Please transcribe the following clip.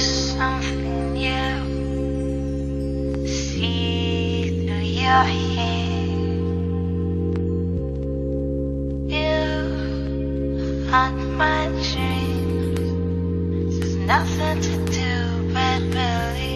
something new. See through your hair. You haunt my dreams. There's nothing to do but believe.